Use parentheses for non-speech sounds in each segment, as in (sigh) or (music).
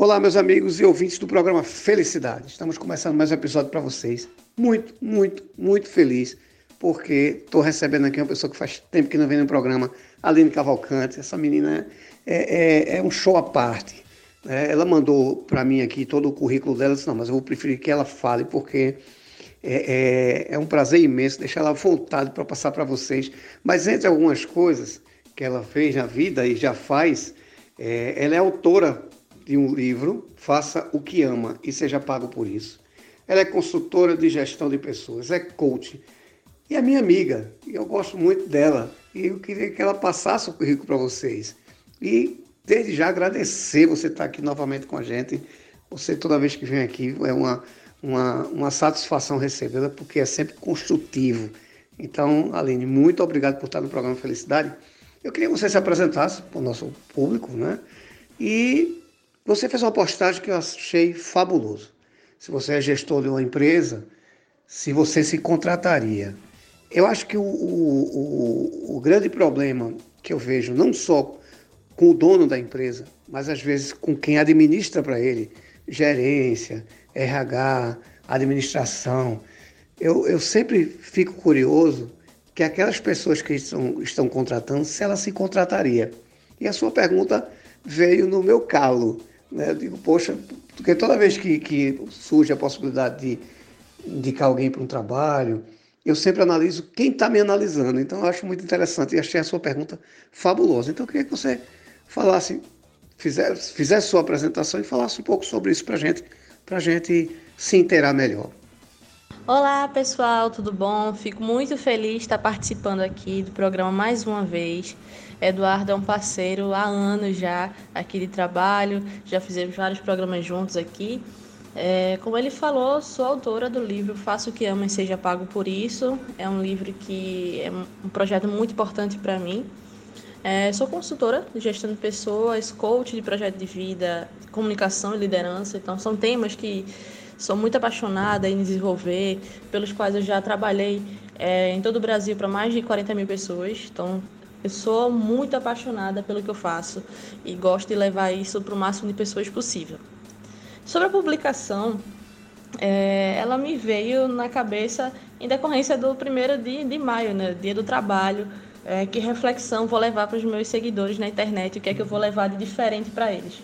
Olá, meus amigos e ouvintes do programa Felicidade. Estamos começando mais um episódio para vocês. Muito, muito, muito feliz, porque estou recebendo aqui uma pessoa que faz tempo que não vem no programa, Aline Cavalcante. Essa menina é, é, é um show à parte. É, ela mandou para mim aqui todo o currículo dela. Disse, não, mas eu vou preferir que ela fale, porque é, é, é um prazer imenso deixar ela à vontade para passar para vocês. Mas entre algumas coisas que ela fez na vida e já faz, é, ela é autora de um livro, Faça o que Ama e Seja Pago por Isso. Ela é consultora de gestão de pessoas, é coach. E é minha amiga, e eu gosto muito dela. E eu queria que ela passasse o currículo para vocês. E desde já agradecer você estar aqui novamente com a gente. Você, toda vez que vem aqui, é uma, uma, uma satisfação recebê-la, porque é sempre construtivo. Então, Aline, muito obrigado por estar no programa Felicidade. Eu queria que você se apresentasse para o nosso público, né? E você fez uma postagem que eu achei fabuloso. Se você é gestor de uma empresa, se você se contrataria. Eu acho que o, o, o, o grande problema que eu vejo, não só com o dono da empresa, mas às vezes com quem administra para ele, gerência, RH, administração. Eu, eu sempre fico curioso que aquelas pessoas que estão, estão contratando, se ela se contrataria. E a sua pergunta veio no meu calo. Né? Eu digo, poxa, porque toda vez que, que surge a possibilidade de indicar alguém para um trabalho, eu sempre analiso quem está me analisando. Então, eu acho muito interessante e achei a sua pergunta fabulosa. Então, eu queria que você falasse, fizesse, fizesse sua apresentação e falasse um pouco sobre isso para gente, a gente se inteirar melhor. Olá pessoal, tudo bom? Fico muito feliz de estar participando aqui do programa mais uma vez. Eduardo é um parceiro há anos já aqui de trabalho, já fizemos vários programas juntos aqui. É, como ele falou, sou autora do livro Faça o que ama e seja pago por isso. É um livro que é um projeto muito importante para mim. É, sou consultora de gestão de pessoas, coach de projeto de vida, comunicação e liderança. Então, são temas que sou muito apaixonada em desenvolver, pelos quais eu já trabalhei é, em todo o Brasil para mais de 40 mil pessoas. Então, eu sou muito apaixonada pelo que eu faço e gosto de levar isso para o máximo de pessoas possível. Sobre a publicação, é, ela me veio na cabeça em decorrência do primeiro de, de maio, né, dia do trabalho. É, que reflexão vou levar para os meus seguidores na internet, o que é que eu vou levar de diferente para eles.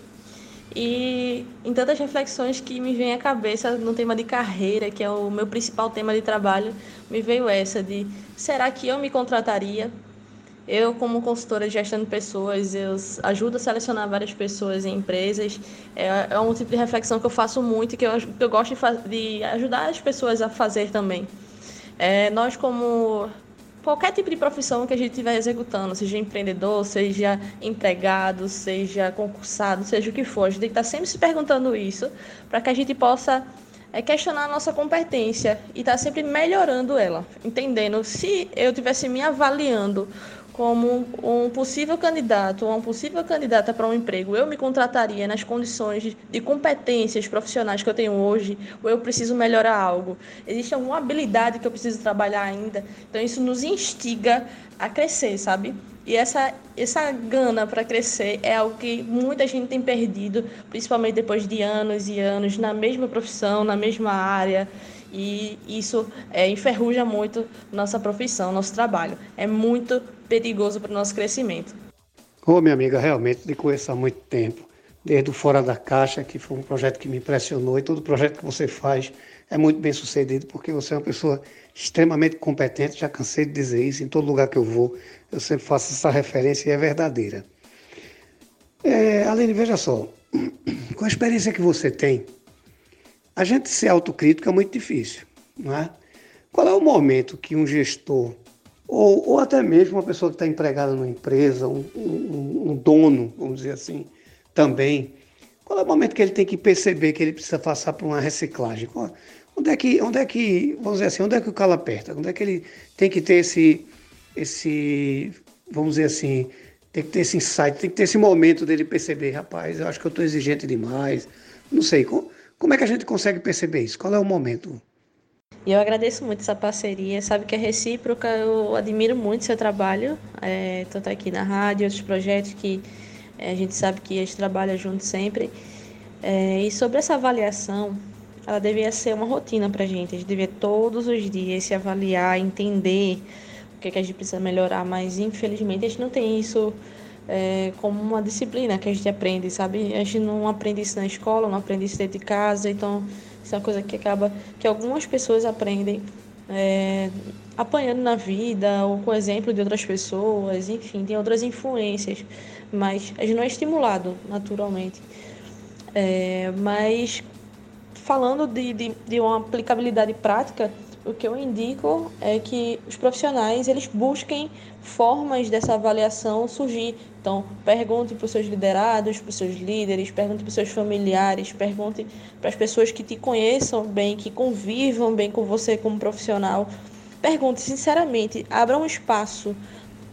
E em tantas reflexões que me vem à cabeça no tema de carreira, que é o meu principal tema de trabalho, me veio essa de será que eu me contrataria eu, como consultora de pessoas, eu ajudo a selecionar várias pessoas em empresas. É, é um tipo de reflexão que eu faço muito e que eu, que eu gosto de, de, ajudar as pessoas a fazer também. É, nós, como qualquer tipo de profissão que a gente estiver executando, seja empreendedor, seja empregado, seja concursado, seja o que for, a gente tem que estar sempre se perguntando isso para que a gente possa é questionar a nossa competência e estar sempre melhorando ela, entendendo se eu estivesse me avaliando como um possível candidato ou uma possível candidata para um emprego, eu me contrataria nas condições de competências profissionais que eu tenho hoje, ou eu preciso melhorar algo? Existe alguma habilidade que eu preciso trabalhar ainda? Então isso nos instiga a crescer, sabe? E essa, essa gana para crescer é algo que muita gente tem perdido, principalmente depois de anos e anos na mesma profissão, na mesma área e isso é, enferruja muito nossa profissão, nosso trabalho. É muito perigoso para o nosso crescimento. Ô, oh, minha amiga, realmente lhe conheço há muito tempo, desde o Fora da Caixa, que foi um projeto que me impressionou, e todo projeto que você faz é muito bem sucedido, porque você é uma pessoa extremamente competente, já cansei de dizer isso, em todo lugar que eu vou, eu sempre faço essa referência e é verdadeira. É, Aline, veja só, (clears throat) com a experiência que você tem, a gente ser autocrítico é muito difícil, não é? Qual é o momento que um gestor, ou, ou até mesmo uma pessoa que está empregada numa empresa, um, um, um, dono, vamos dizer assim, também, qual é o momento que ele tem que perceber que ele precisa passar por uma reciclagem? Onde é que, onde é que vamos dizer assim, onde é que o calo aperta? Onde é que ele tem que ter esse, esse, vamos dizer assim, tem que ter esse insight, tem que ter esse momento dele perceber, rapaz, eu acho que eu estou exigente demais, não sei, como, como é que a gente consegue perceber isso? Qual é o momento? E eu agradeço muito essa parceria, sabe que é recíproca, eu admiro muito seu trabalho, é, tanto aqui na rádio, outros projetos que é, a gente sabe que a gente trabalha junto sempre. É, e sobre essa avaliação, ela devia ser uma rotina para a gente. A gente devia todos os dias se avaliar, entender o que, é que a gente precisa melhorar, mas infelizmente a gente não tem isso é, como uma disciplina que a gente aprende, sabe? A gente não aprende isso na escola, não aprende isso dentro de casa, então isso é uma coisa que acaba que algumas pessoas aprendem é, apanhando na vida ou com exemplo de outras pessoas, enfim, tem outras influências, mas a gente não é estimulado naturalmente. É, mas falando de, de, de uma aplicabilidade prática, o que eu indico é que os profissionais eles busquem formas dessa avaliação surgir. Então, pergunte para os seus liderados, para os seus líderes, pergunte para os seus familiares, pergunte para as pessoas que te conheçam bem, que convivam bem com você como profissional. Pergunte sinceramente, abra um espaço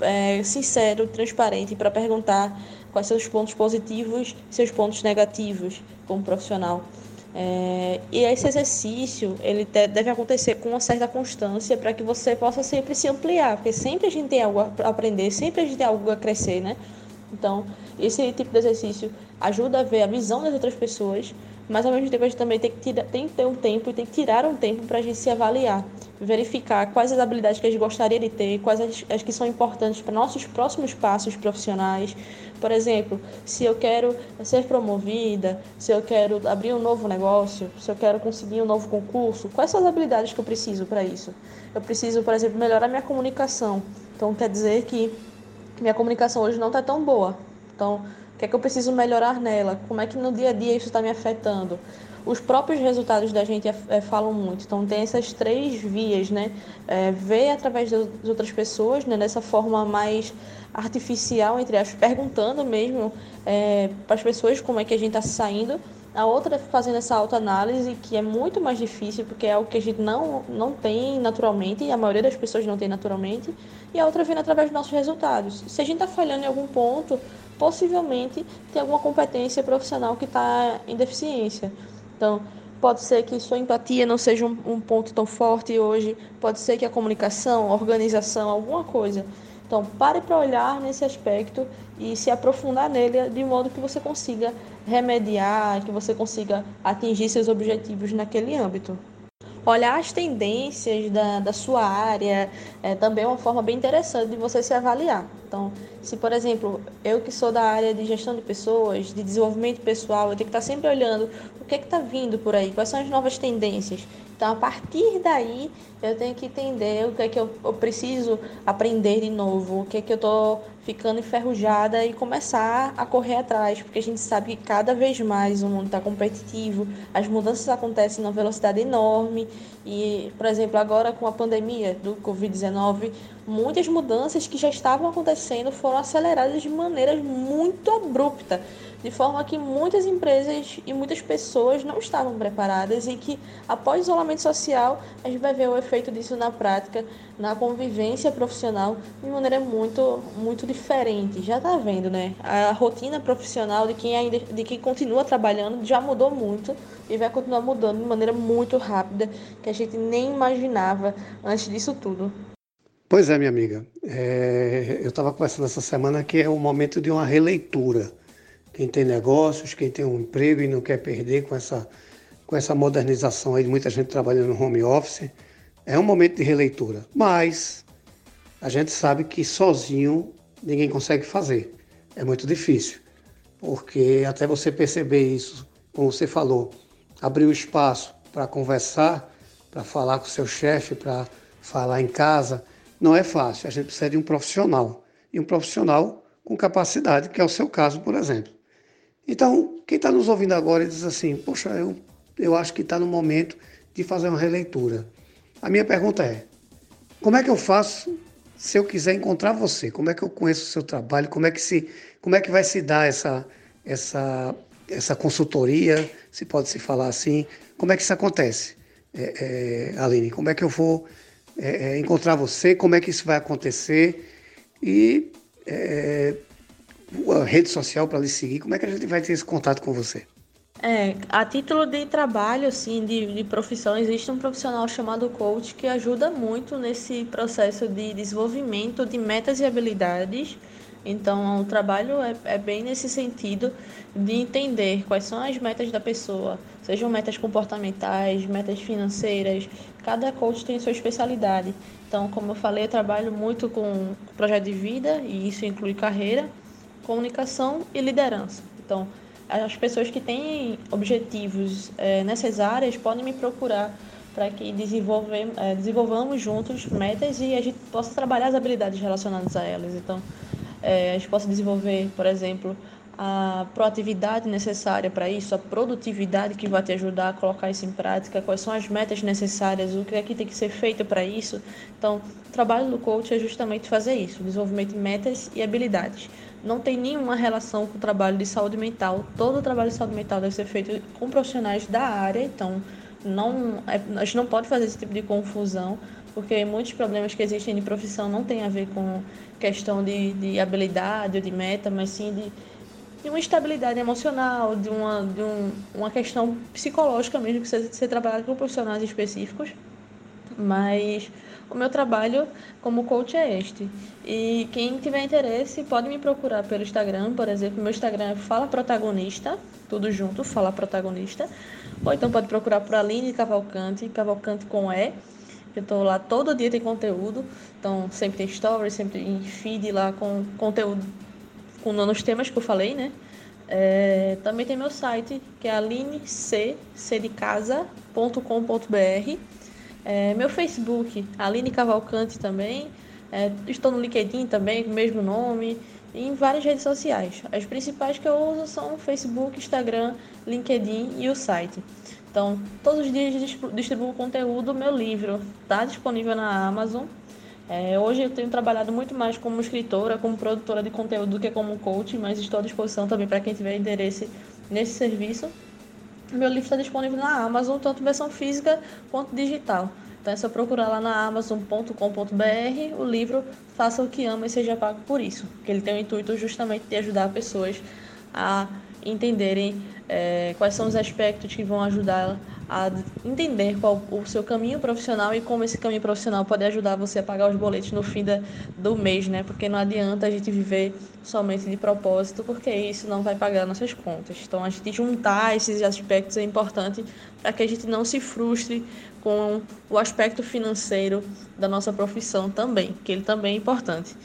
é, sincero, transparente para perguntar quais são os pontos positivos seus pontos negativos como profissional. É, e esse exercício ele deve acontecer com uma certa constância para que você possa sempre se ampliar, porque sempre a gente tem algo a aprender, sempre a gente tem algo a crescer, né? Então, esse tipo de exercício ajuda a ver a visão das outras pessoas, mas ao mesmo tempo a gente também tem que, tirar, tem que ter um tempo e tem que tirar um tempo para a gente se avaliar, verificar quais as habilidades que a gente gostaria de ter, quais as, as que são importantes para nossos próximos passos profissionais, por exemplo, se eu quero ser promovida, se eu quero abrir um novo negócio, se eu quero conseguir um novo concurso, quais são as habilidades que eu preciso para isso? Eu preciso, por exemplo, melhorar minha comunicação. Então, quer dizer que minha comunicação hoje não está tão boa. Então, que é que eu preciso melhorar nela? Como é que no dia a dia isso está me afetando? Os próprios resultados da gente é, falam muito. Então, tem essas três vias, né? É, ver através das outras pessoas, né? Dessa forma mais artificial, entre aspas, perguntando mesmo é, para as pessoas como é que a gente está saindo. A outra é fazendo essa autoanálise, que é muito mais difícil, porque é algo que a gente não, não tem naturalmente, e a maioria das pessoas não tem naturalmente. E a outra vem através dos nossos resultados. Se a gente está falhando em algum ponto, possivelmente tem alguma competência profissional que está em deficiência. Então, pode ser que sua empatia não seja um, um ponto tão forte hoje, pode ser que a comunicação, a organização, alguma coisa então, pare para olhar nesse aspecto e se aprofundar nele de modo que você consiga remediar, que você consiga atingir seus objetivos naquele âmbito. Olhar as tendências da, da sua área é também uma forma bem interessante de você se avaliar. Então, se, por exemplo, eu que sou da área de gestão de pessoas, de desenvolvimento pessoal, eu tenho que estar sempre olhando o que é está vindo por aí, quais são as novas tendências. Então, a partir daí, eu tenho que entender o que é que eu, eu preciso aprender de novo, o que é que eu estou ficando enferrujada e começar a correr atrás, porque a gente sabe que cada vez mais o mundo está competitivo, as mudanças acontecem numa velocidade enorme e, por exemplo, agora com a pandemia do Covid-19, muitas mudanças que já estavam acontecendo foram aceleradas de maneira muito abrupta de forma que muitas empresas e muitas pessoas não estavam preparadas e que após o isolamento social a gente vai ver o efeito disso na prática, na convivência profissional de maneira muito muito diferente. Já está vendo, né? A rotina profissional de quem ainda de quem continua trabalhando já mudou muito e vai continuar mudando de maneira muito rápida que a gente nem imaginava antes disso tudo. Pois é, minha amiga. É, eu estava conversando essa semana que é o momento de uma releitura quem tem negócios, quem tem um emprego e não quer perder com essa, com essa modernização aí de muita gente trabalhando no home office, é um momento de releitura. Mas a gente sabe que sozinho ninguém consegue fazer. É muito difícil, porque até você perceber isso, como você falou, abrir o espaço para conversar, para falar com o seu chefe, para falar em casa, não é fácil. A gente precisa de um profissional. E um profissional com capacidade, que é o seu caso, por exemplo. Então, quem está nos ouvindo agora diz assim: Poxa, eu, eu acho que está no momento de fazer uma releitura. A minha pergunta é: como é que eu faço se eu quiser encontrar você? Como é que eu conheço o seu trabalho? Como é que, se, como é que vai se dar essa, essa, essa consultoria, se pode se falar assim? Como é que isso acontece, é, é, Aline? Como é que eu vou é, é encontrar você? Como é que isso vai acontecer? E é, a rede social para lhe seguir? Como é que a gente vai ter esse contato com você? É, a título de trabalho, assim, de, de profissão, existe um profissional chamado coach que ajuda muito nesse processo de desenvolvimento de metas e habilidades Então, o trabalho é, é, bem nesse sentido de entender quais são as metas da pessoa, sejam metas comportamentais, metas financeiras. Cada coach tem sua especialidade. Então, como eu falei, eu trabalho muito com projeto de vida, e isso inclui carreira, comunicação e liderança. Então, as pessoas que têm objetivos é, nessas áreas podem me procurar para que é, desenvolvamos juntos metas e a gente possa trabalhar as habilidades relacionadas a elas. Então, é, a gente possa desenvolver, por exemplo, a proatividade necessária para isso, a produtividade que vai te ajudar a colocar isso em prática, quais são as metas necessárias, o que é que tem que ser feito para isso. Então, o trabalho do coach é justamente fazer isso, desenvolvimento de metas e habilidades. Não tem nenhuma relação com o trabalho de saúde mental. Todo o trabalho de saúde mental deve ser feito com profissionais da área, então não, é, a gente não pode fazer esse tipo de confusão, porque muitos problemas que existem de profissão não tem a ver com questão de, de habilidade ou de meta, mas sim de, de uma estabilidade emocional, de uma, de um, uma questão psicológica mesmo, que precisa ser trabalhada com profissionais específicos. Mas o meu trabalho como coach é este. E quem tiver interesse pode me procurar pelo Instagram, por exemplo, meu Instagram é Fala Protagonista, tudo junto, Fala Protagonista. Ou então pode procurar por Aline Cavalcante, Cavalcante com E. Eu estou lá todo dia tem conteúdo, então sempre tem stories, sempre em feed lá com conteúdo com nos temas que eu falei, né? É, também tem meu site, que é alinecdecasa.com.br. É, meu Facebook, Aline Cavalcante também. É, estou no LinkedIn também, com o mesmo nome. Em várias redes sociais. As principais que eu uso são Facebook, Instagram, LinkedIn e o site. Então, todos os dias distribuo conteúdo. Meu livro está disponível na Amazon. É, hoje eu tenho trabalhado muito mais como escritora, como produtora de conteúdo do que como coach, mas estou à disposição também para quem tiver interesse nesse serviço. Meu livro está disponível na Amazon, tanto versão física quanto digital. Então é só procurar lá na amazon.com.br o livro Faça o que ama e seja pago por isso, que ele tem o intuito justamente de ajudar pessoas a entenderem é, quais são os aspectos que vão ajudar a entender qual o seu caminho profissional e como esse caminho profissional pode ajudar você a pagar os boletos no fim da, do mês, né? Porque não adianta a gente viver somente de propósito, porque isso não vai pagar nossas contas. Então, a gente juntar esses aspectos é importante para que a gente não se frustre com o aspecto financeiro da nossa profissão também, que ele também é importante.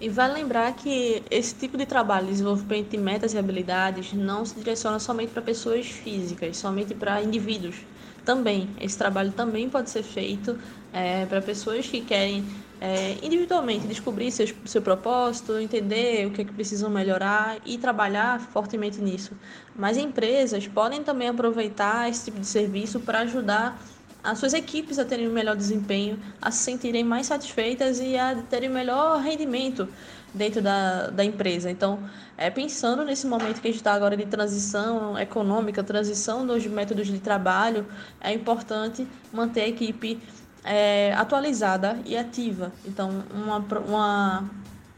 E vale lembrar que esse tipo de trabalho, desenvolvimento de metas e habilidades, não se direciona somente para pessoas físicas, somente para indivíduos. Também, esse trabalho também pode ser feito é, para pessoas que querem é, individualmente descobrir seu, seu propósito, entender o que, é que precisam melhorar e trabalhar fortemente nisso. Mas empresas podem também aproveitar esse tipo de serviço para ajudar as suas equipes a terem um melhor desempenho, a se sentirem mais satisfeitas e a terem melhor rendimento dentro da, da empresa. Então, é, pensando nesse momento que a gente está agora de transição econômica, transição dos métodos de trabalho, é importante manter a equipe é, atualizada e ativa. Então, uma, uma,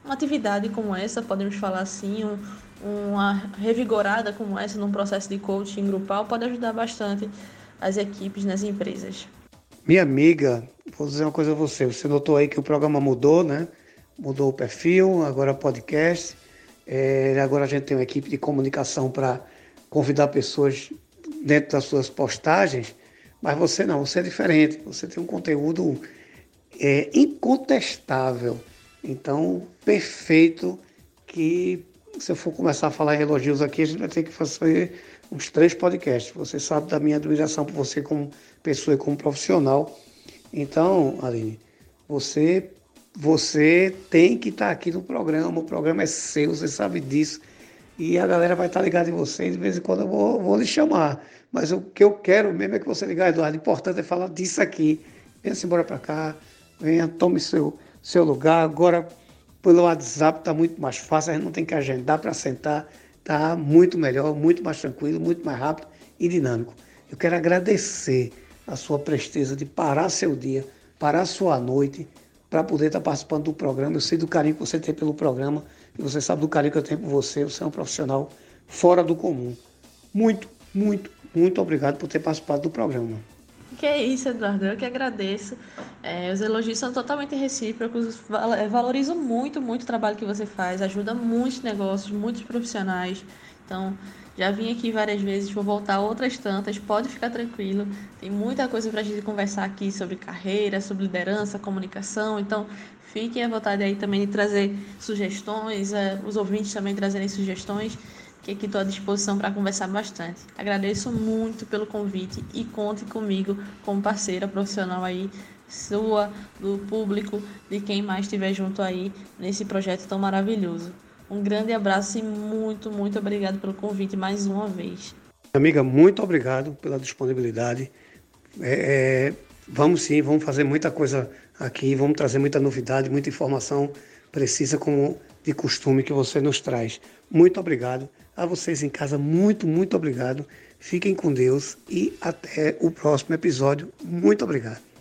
uma atividade como essa, podemos falar assim, um, uma revigorada como essa num processo de coaching grupal pode ajudar bastante as equipes nas empresas. Minha amiga, vou dizer uma coisa a você. Você notou aí que o programa mudou, né? Mudou o perfil, agora podcast. É, agora a gente tem uma equipe de comunicação para convidar pessoas dentro das suas postagens. Mas você não, você é diferente. Você tem um conteúdo é, incontestável. Então, perfeito que se eu for começar a falar em elogios aqui, a gente vai ter que fazer uns três podcasts. Você sabe da minha admiração por você como pessoa e como profissional. Então, Aline, você, você tem que estar aqui no programa. O programa é seu, você sabe disso. E a galera vai estar ligada em você. De vez em quando eu vou, vou lhe chamar. Mas o que eu quero mesmo é que você ligar, Eduardo. O importante é falar disso aqui. Venha-se embora para cá. Venha, tome seu, seu lugar. Agora, pelo WhatsApp, está muito mais fácil. A gente não tem que agendar para sentar está muito melhor, muito mais tranquilo, muito mais rápido e dinâmico. Eu quero agradecer a sua presteza de parar seu dia, parar sua noite, para poder estar tá participando do programa. Eu sei do carinho que você tem pelo programa e você sabe do carinho que eu tenho por você. Você é um profissional fora do comum. Muito, muito, muito obrigado por ter participado do programa. Que é isso, Eduardo. Eu que agradeço. É, os elogios são totalmente recíprocos. É, valorizo muito, muito o trabalho que você faz. Ajuda muitos negócios, muitos profissionais. Então, já vim aqui várias vezes, vou voltar outras tantas. Pode ficar tranquilo. Tem muita coisa para a gente conversar aqui sobre carreira, sobre liderança, comunicação. Então, fiquem à vontade aí também de trazer sugestões, é, os ouvintes também trazerem sugestões que aqui estou à disposição para conversar bastante. Agradeço muito pelo convite e conte comigo como parceira profissional aí, sua, do público, de quem mais estiver junto aí nesse projeto tão maravilhoso. Um grande abraço e muito, muito obrigado pelo convite mais uma vez. Amiga, muito obrigado pela disponibilidade. É, é, vamos sim, vamos fazer muita coisa aqui, vamos trazer muita novidade, muita informação precisa como de costume que você nos traz. Muito obrigado. A vocês em casa, muito, muito obrigado. Fiquem com Deus e até o próximo episódio. Muito obrigado.